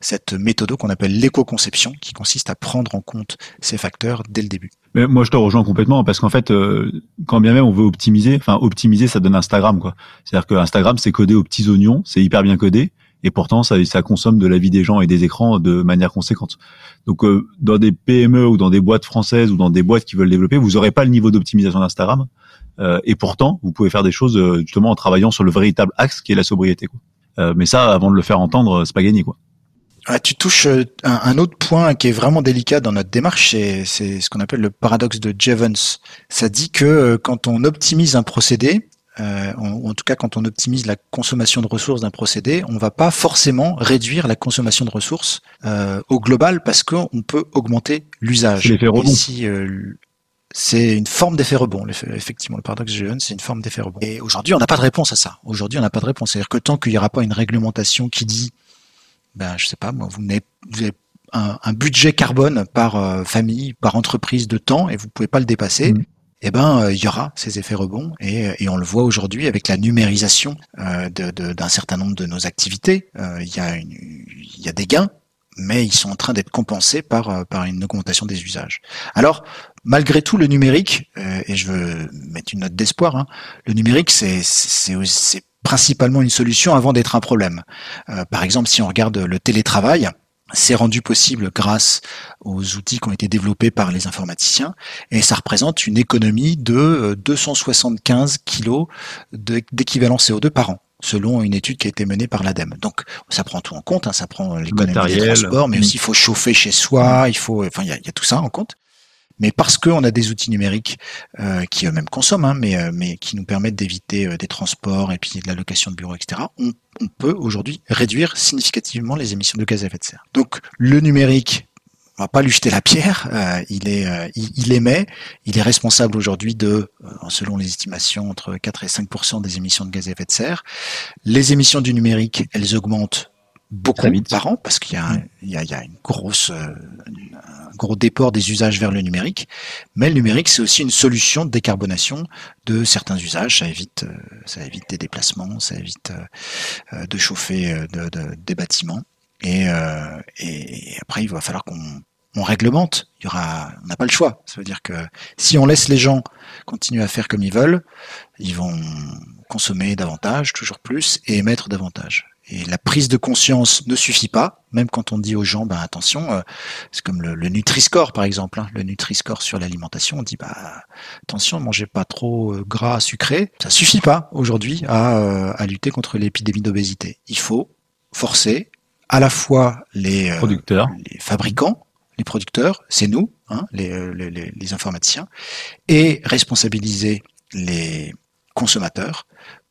cette méthode qu'on appelle l'éco-conception qui consiste à prendre en compte ces facteurs dès le début. Mais moi, je te rejoins complètement parce qu'en fait, euh, quand bien même on veut optimiser, enfin optimiser, ça donne Instagram, quoi. C'est-à-dire que Instagram, c'est codé aux petits oignons, c'est hyper bien codé, et pourtant, ça, ça consomme de la vie des gens et des écrans de manière conséquente. Donc, euh, dans des PME ou dans des boîtes françaises ou dans des boîtes qui veulent développer, vous aurez pas le niveau d'optimisation d'Instagram, euh, et pourtant, vous pouvez faire des choses euh, justement en travaillant sur le véritable axe qui est la sobriété, quoi. Euh, mais ça, avant de le faire entendre, c'est pas gagné, quoi. Ah, tu touches euh, un, un autre point qui est vraiment délicat dans notre démarche, c'est, ce qu'on appelle le paradoxe de Jevons. Ça dit que euh, quand on optimise un procédé, euh, en, ou en tout cas quand on optimise la consommation de ressources d'un procédé, on va pas forcément réduire la consommation de ressources euh, au global parce qu'on peut augmenter l'usage. C'est l'effet Et rebond. si, euh, c'est une forme d'effet rebond. Effectivement, le paradoxe de Jevons, c'est une forme d'effet rebond. Et aujourd'hui, on n'a pas de réponse à ça. Aujourd'hui, on n'a pas de réponse. C'est-à-dire que tant qu'il n'y aura pas une réglementation qui dit ben je sais pas moi vous n'avez vous avez un, un budget carbone par euh, famille par entreprise de temps et vous pouvez pas le dépasser Mhm. Eh ben euh, il y aura ces effets rebonds et, et on le voit aujourd'hui avec la numérisation euh, d'un certain nombre de nos activités. Euh, il y a des gains mais ils sont en train d'être compensés par euh, une augmentation des usages. Alors malgré tout le numérique euh, et je veux mettre une note d'espoir hein, le numérique c'est principalement une solution avant d'être un problème. Euh, par exemple, si on regarde le télétravail, c'est rendu possible grâce aux outils qui ont été développés par les informaticiens et ça représente une économie de euh, 275 kilos de- d'équivalent CO2 par an selon une étude qui a été menée par l'ADEME. Donc ça prend tout en compte, hein, ça prend l'économie des transports, mais aussi il faut chauffer chez soi, il faut, enfin il y y a tout ça en compte. Mais parce qu'on a des outils numériques euh, qui eux-mêmes consomment, hein, mais, euh, mais qui nous permettent d'éviter euh, des transports et puis de la location de bureaux, etc., on, peut aujourd'hui réduire significativement les émissions de gaz à effet de serre. Donc le numérique, on va pas lui jeter la pierre, il, est, il, émet, il est responsable aujourd'hui de, selon les estimations, entre 4 et 5% des émissions de gaz à effet de serre. Les émissions du numérique, elles augmentent beaucoup vite. par an parce qu'il y a, un- il y a, il y a une grosse, euh, un gros déport des usages vers le numérique. Mais le numérique, c'est aussi une solution de décarbonation de certains usages. Ça évite, euh, ça évite des déplacements, ça évite euh, de chauffer de- de- des bâtiments. Et, euh, après, il va falloir qu'on on réglemente. Il y aura, on n'a pas le choix. Ça veut dire que si on laisse les gens continuer à faire comme ils veulent, ils vont consommer davantage, toujours plus, et émettre davantage. Et la prise de conscience ne suffit pas, même quand on dit aux gens, ben attention, euh, c'est comme le, le Nutri-Score par exemple, hein, le Nutri-Score sur l'alimentation, on dit, bah attention, mangez pas trop euh, gras, sucré. Ça suffit pas aujourd'hui à, euh, à lutter contre l'épidémie d'obésité. Il faut forcer à la fois les, euh, Producteurs. les fabricants, les producteurs, c'est nous, hein, les- les informaticiens, et responsabiliser les consommateurs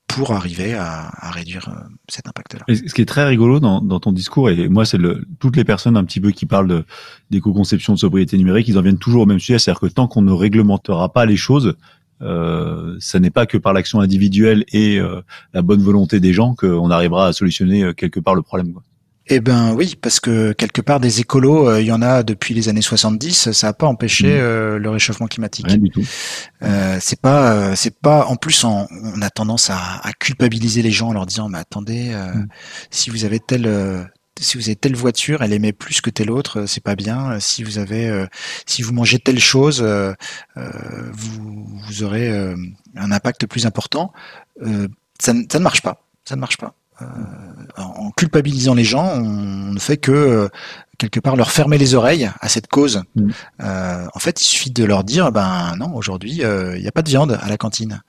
pour arriver à, à réduire euh, cet impact-là. Ce qui est très rigolo dans, dans ton discours, et moi, c'est le, toutes les personnes un petit peu qui parlent d'éco-conception de sobriété numérique, ils en viennent toujours au même sujet, c'est-à-dire que tant qu'on ne réglementera pas les choses, euh, ça n'est pas que par l'action individuelle et euh, la bonne volonté des gens qu'on arrivera à solutionner euh, quelque part le problème. Quoi. Eh ben oui, parce que quelque part des écolos, euh, il y en a depuis les années 70, ça n'a pas empêché Mhm. euh, le réchauffement climatique. Rien du tout. Euh, c'est pas, euh, c'est pas. En plus, on a tendance à, à culpabiliser les gens en leur disant, mais attendez, euh, Mm. si vous avez telle, euh, si vous avez telle voiture, elle émet plus que telle autre, c'est pas bien. Si vous avez, euh, si vous mangez telle chose, euh, vous, vous aurez euh, un impact plus important. Euh, ça ne marche pas. Ça ne marche pas. Euh, en culpabilisant les gens, on ne fait que euh, quelque part leur fermer les oreilles à cette cause. Mm. Euh, en fait, il suffit de leur dire, ben non, aujourd'hui, euh, il n'y a pas de viande à la cantine,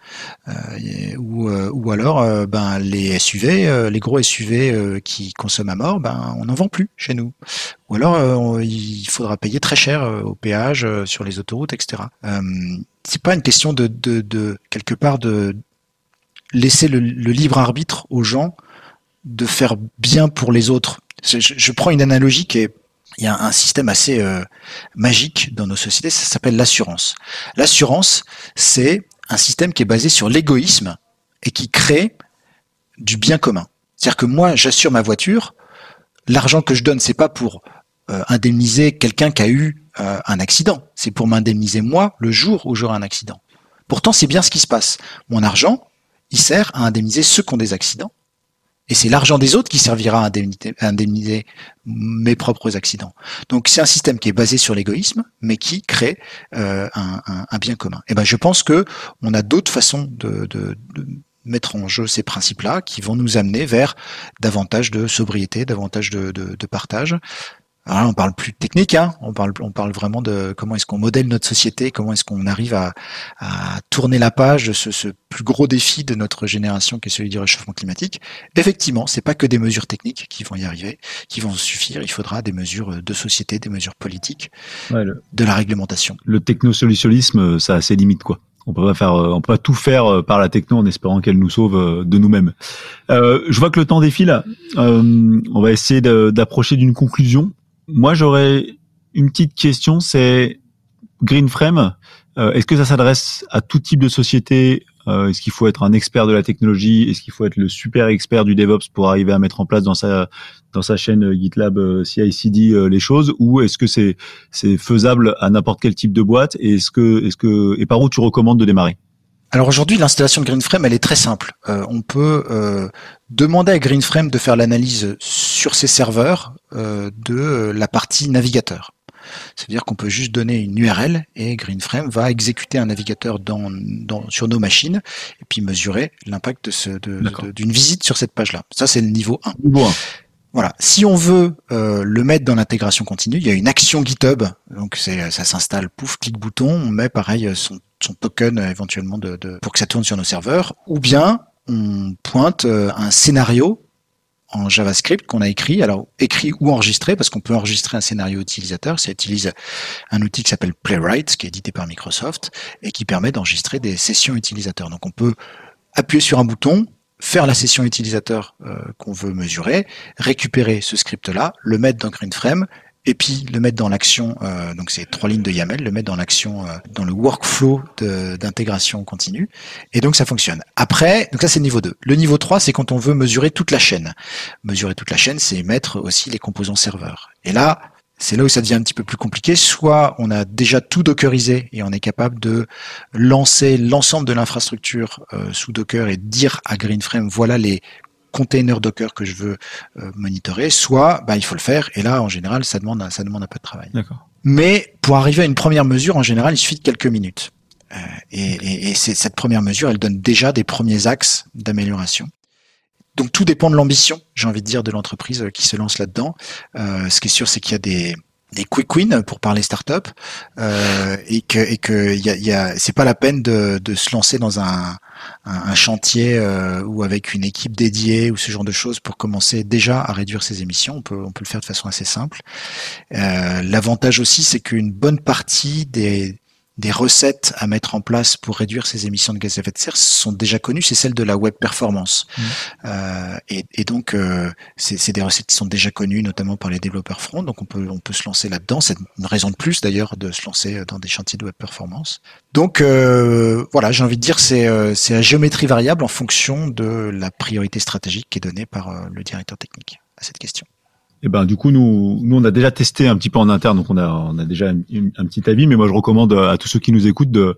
Euh, ou, ou alors, ben les SUV, les gros SUV qui consomment à mort, ben on n'en vend plus chez nous. Ou alors, on- il faudra payer très cher au péage sur les autoroutes, etc. C'est pas une question de, de, de quelque part de laisser le, le libre arbitre aux gens de faire bien pour les autres. Je, je- prends une analogie qui est il y a un système assez euh, magique dans nos sociétés, ça s'appelle l'assurance. L'assurance, c'est un système qui est basé sur l'égoïsme et qui crée du bien commun. C'est-à-dire que moi, j'assure ma voiture, l'argent que je donne, c'est pas pour euh, indemniser quelqu'un qui a eu euh, un accident, c'est pour m'indemniser moi le jour où j'aurai un accident. Pourtant, c'est bien ce qui se passe. Mon argent, il sert à indemniser ceux qui ont des accidents. Et c'est l'argent des autres qui servira à indemniser, mes propres accidents. Donc c'est un système qui est basé sur l'égoïsme, mais qui crée euh, un, bien commun. Et ben je pense que on a d'autres façons de, mettre en jeu ces principes-là qui vont nous amener vers davantage de sobriété, davantage de partage. Alors là, on parle plus technique, hein, on parle on parle vraiment de comment est-ce qu'on modèle notre société, comment est-ce qu'on arrive à, à tourner la page de ce, ce plus gros défi de notre génération qui est celui du réchauffement climatique. Effectivement, c'est pas que des mesures techniques qui vont y arriver, qui vont suffire. Il faudra des mesures de société, des mesures politiques, Ouais, le, de la réglementation. le technosolutionnisme, ça a ses limites, quoi. On peut pas faire, euh, on peut pas tout faire euh, par la techno en espérant qu'elle nous sauve euh, de nous-mêmes. Euh, je vois que le temps défile. Euh, on va essayer de- d'approcher d'une conclusion. Moi, j'aurais une petite question, c'est Greenframe. euh, Est-ce que ça s'adresse à tout type de société Euh, Est-ce qu'il faut être un expert de la technologie Est-ce qu'il faut être le super expert du DevOps pour arriver à mettre en place dans sa dans sa chaîne GitLab euh, CI/CD euh, les choses Ou est-ce que c'est c'est faisable à n'importe quel type de boîte Et est-ce que est-ce que et par où tu recommandes de démarrer? Alors aujourd'hui, l'installation de Greenframe, elle est très simple. Euh, on peut euh, demander à Greenframe de faire l'analyse sur ses serveurs euh, de la partie navigateur. C'est-à-dire qu'on peut juste donner une URL et Greenframe va exécuter un navigateur dans, dans- sur nos machines et puis mesurer l'impact de ce- de- D'accord. de- d'une visite sur cette page-là. Ça, c'est le niveau 1. Niveau 1. Voilà. Si on veut euh, le mettre dans l'intégration continue, il y a une action GitHub. Donc ça s'installe, pouf, clic bouton, on met pareil son, son token euh, éventuellement pour que ça tourne sur nos serveurs. Ou bien on pointe euh, un scénario en JavaScript qu'on a écrit, alors écrit ou enregistré, parce qu'on peut enregistrer un scénario utilisateur. Ça utilise un outil qui s'appelle Playwright, qui est édité par Microsoft et qui permet d'enregistrer des sessions utilisateurs. Donc on peut appuyer sur un bouton, faire la session utilisateur euh, qu'on veut mesurer, récupérer ce script-là, le mettre dans GreenFrame, et puis le mettre dans l'action, euh, donc c'est trois lignes de YAML, le mettre dans l'action, euh, dans le workflow d'intégration continue, et donc ça fonctionne. Après, donc ça c'est le niveau 2. Le niveau 3, c'est quand on veut mesurer toute la chaîne. Mesurer toute la chaîne, c'est mettre aussi les composants serveurs. Et là, c'est là où ça devient un petit peu plus compliqué. Soit on a déjà tout dockerisé et on est capable de lancer l'ensemble de l'infrastructure euh, sous Docker et dire à Greenframe voilà les containers Docker que je veux euh, monitorer. Soit bah, il faut le faire et là en général ça demande un- ça demande un peu de travail. Mais pour arriver à une première mesure, en général, il suffit de quelques minutes. Euh, et et, et c'est- cette première mesure, elle donne déjà des premiers axes d'amélioration. donc tout dépend de l'ambition, j'ai envie de dire, de l'entreprise qui se lance là-dedans. ce qui est sûr, c'est qu'il y a des des quick wins pour parler startup euh, et que et que y a, y a c'est pas la peine de, de se lancer dans un, un, chantier euh, ou avec une équipe dédiée ou ce genre de choses pour commencer déjà à réduire ses émissions. On peut on peut le faire de façon assez simple. Euh, L'avantage aussi, c'est qu'une bonne partie des des recettes à mettre en place pour réduire ces émissions de gaz à effet de serre sont déjà connues, c'est celle de la web performance. Mmh. Euh, et, et, donc, euh, c'est des recettes qui sont déjà connues, notamment par les développeurs front. Donc, on peut, on peut se lancer là-dedans. C'est une raison de plus, d'ailleurs, de se lancer dans des chantiers de web performance. Donc, euh, voilà, j'ai envie de dire, c'est euh, à géométrie variable en fonction de la priorité stratégique qui est donnée par euh, le directeur technique à cette question. Eh ben du coup nous on a déjà testé un petit peu en interne donc on a déjà un, petit avis mais moi je recommande à tous ceux qui nous écoutent de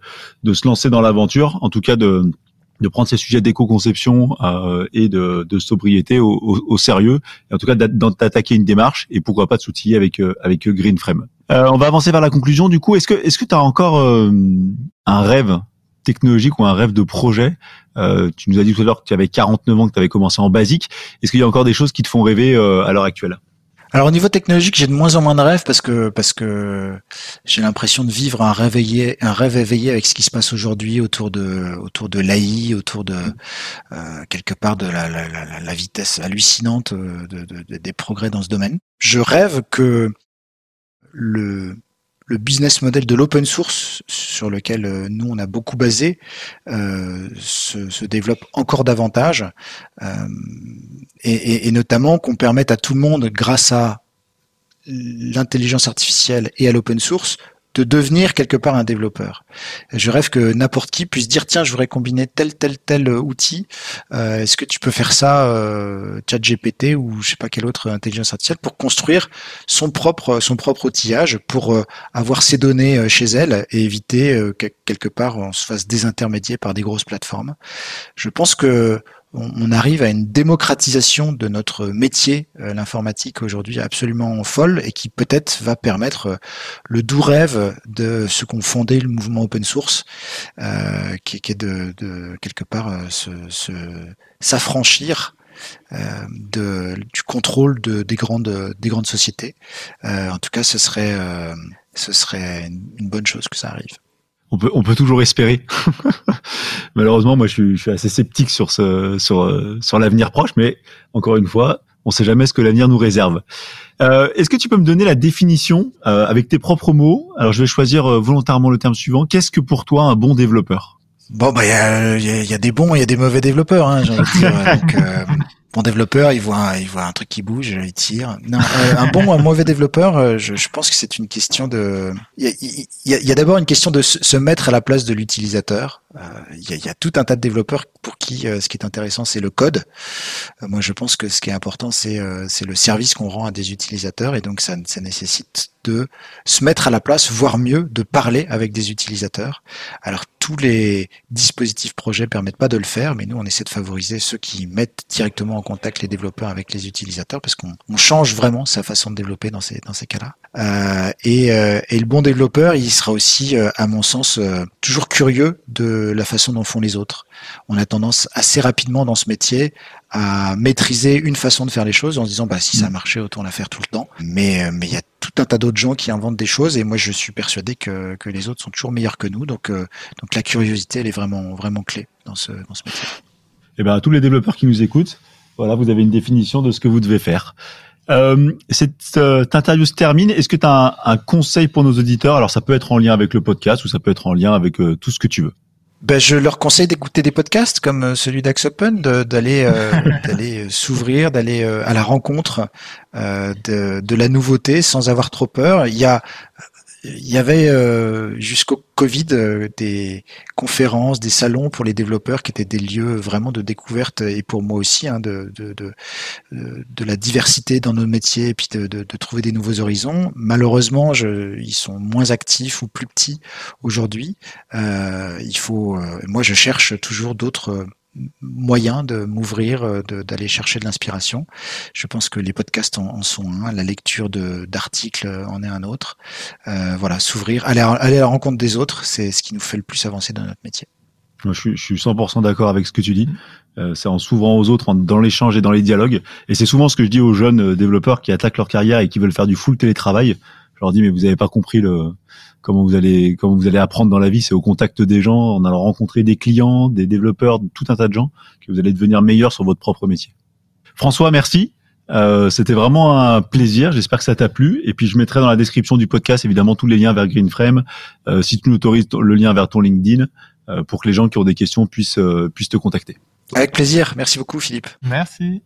se lancer dans l'aventure en tout cas de prendre ces sujets d'éco-conception euh, et de, sobriété au, sérieux, et en tout cas d'attaquer une démarche et pourquoi pas de s'outiller avec euh, avec Greenframe. Euh, on va avancer vers la conclusion. Du coup, est-ce que est-ce que tu as encore un rêve technologique ou un rêve de projet? Tu nous as dit tout à l'heure que tu avais 49 ans, que tu avais commencé en basique. Est-ce qu'il y a encore des choses qui te font rêver à l'heure actuelle? Alors au niveau technologique, j'ai de moins en moins de rêves parce que parce que j'ai l'impression de vivre un rêve éveillé, un rêve éveillé avec ce qui se passe aujourd'hui autour de autour de l'AI, autour de euh, quelque part de la, la, la, la vitesse hallucinante de, de, des progrès dans ce domaine. Je rêve que le le business model de l'open source sur lequel euh, nous on a beaucoup basé euh, se, se, développe encore davantage euh, et, et, et, notamment qu'on permette à tout le monde grâce à l'intelligence artificielle et à l'open source de devenir quelque part un développeur. Je rêve que n'importe qui puisse dire tiens, je voudrais combiner tel tel tel outil. Euh, Est-ce que tu peux faire ça, euh, GPT ou je sais pas quelle autre intelligence artificielle pour construire son propre son propre outillage pour euh, avoir ses données euh, chez elle et éviter euh, que quelque part on se fasse désintermédier par des grosses plateformes. Je pense que on, arrive à une démocratisation de notre métier, euh, l'informatique aujourd'hui absolument folle et qui peut-être va permettre euh, le doux rêve de ce qu'ont fondé le mouvement open source, euh, qui, est de, quelque part s'affranchir du contrôle de, des grandes des grandes sociétés. en tout cas, ce serait ce serait une bonne chose que ça arrive on peut, on peut toujours espérer. Malheureusement, moi, je suis, je suis, assez sceptique sur ce, sur, sur l'avenir proche, mais encore une fois, on sait jamais ce que l'avenir nous réserve. Euh, Est-ce que tu peux me donner la définition euh, avec tes propres mots? Alors, je vais choisir euh, volontairement le terme suivant. Qu'est-ce que pour toi un bon développeur? Bon, bah, il y a, y a, des bons, il y a des mauvais développeurs. Hein, Donc, euh, bon développeur, il voit, il voit un truc qui bouge, il tire. Non, euh, un bon ou un mauvais développeur, euh, je, je, pense que c'est une question de. Il y a, y a, d'abord une question de se mettre à la place de l'utilisateur. Euh, il y, a, y, a, tout un tas de développeurs pour qui ce qui est intéressant, c'est le code. moi, je pense que ce qui est important, c'est c'est le service qu'on rend à des utilisateurs, et donc ça, ça nécessite de se mettre à la place, voire mieux, de parler avec des utilisateurs. Alors tous les dispositifs projets permettent pas de le faire, mais nous on essaie de favoriser ceux qui mettent directement en contact les développeurs avec les utilisateurs parce qu'on change vraiment sa façon de développer dans ces dans ces cas-là. Euh, et, euh, et, le bon développeur, il sera aussi, euh, à mon sens, euh, toujours curieux de la façon dont font les autres. On a tendance assez rapidement dans ce métier à maîtriser une façon de faire les choses en se disant bah si ça marchait autant la faire tout le temps. Mais mais il y a tout un tas d'autres gens qui inventent des choses et moi je suis persuadé que, les autres sont toujours meilleurs que nous. Donc donc la curiosité elle est vraiment clé dans ce métier. Et eh ben à tous les développeurs qui nous écoutent, voilà, vous avez une définition de ce que vous devez faire. Euh, cette euh, interview se termine. Est-ce que tu as un, conseil pour nos auditeurs? Alors, ça peut être en lien avec le podcast ou ça peut être en lien avec euh, tout ce que tu veux. Ben, je leur conseille d'écouter des podcasts comme euh, celui d'Axopen, d'aller d'aller s'ouvrir, d'aller à la rencontre de, de la nouveauté sans avoir trop peur. Il y a il y avait euh, jusqu'au Covid euh, des conférences, des salons pour les développeurs qui étaient des lieux vraiment de découverte et pour moi aussi hein, de, de, de, de, la diversité dans nos métiers et puis de, de, trouver des nouveaux horizons. Malheureusement, je, ils sont moins actifs ou plus petits aujourd'hui. Euh, il faut, euh, moi, je cherche toujours d'autres moyen de m'ouvrir, euh, d'aller chercher de l'inspiration. Je pense que les podcasts en, sont un, la lecture d'articles en est un autre. Euh, voilà, s'ouvrir, aller, aller à la rencontre des autres, c'est ce qui nous fait le plus avancer dans notre métier. je, suis, je suis 100% d'accord avec ce que tu dis. Euh, c'est en s'ouvrant aux autres, dans l'échange et dans les dialogues. Et c'est souvent ce que je dis aux jeunes développeurs qui attaquent leur carrière et qui veulent faire du full télétravail. Je leur dis mais vous n'avez pas compris le comment vous allez comment vous allez apprendre dans la vie. C'est au contact des gens, en allant rencontrer des clients, des développeurs, tout un tas de gens que vous allez devenir meilleur sur votre propre métier. François, merci. Euh, C'était vraiment un plaisir. J'espère que ça t'a plu. Et puis je mettrai dans la description du podcast évidemment tous les liens vers Greenframe. Euh, si tu nous autorises le lien vers ton LinkedIn euh, pour que les gens qui ont des questions puissent puissent te contacter. Avec plaisir. Merci beaucoup, Philippe. Merci.